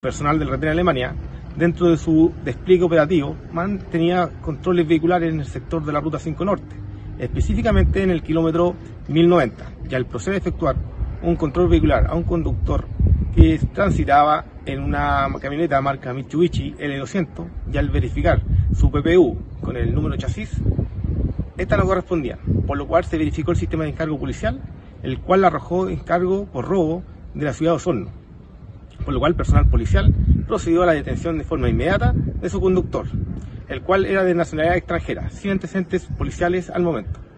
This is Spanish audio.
personal del retén Alemania, dentro de su despliegue operativo, mantenía controles vehiculares en el sector de la Ruta 5 Norte, específicamente en el kilómetro 1090, y al proceder a efectuar un control vehicular a un conductor que transitaba en una camioneta marca Mitsubishi L200 y al verificar su PPU con el número chasis, esta no correspondía, por lo cual se verificó el sistema de encargo policial, el cual arrojó encargo por robo de la ciudad de Osorno, por lo cual personal policial procedió a la detención de forma inmediata de su conductor, el cual era de nacionalidad extranjera, sin antecedentes policiales al momento.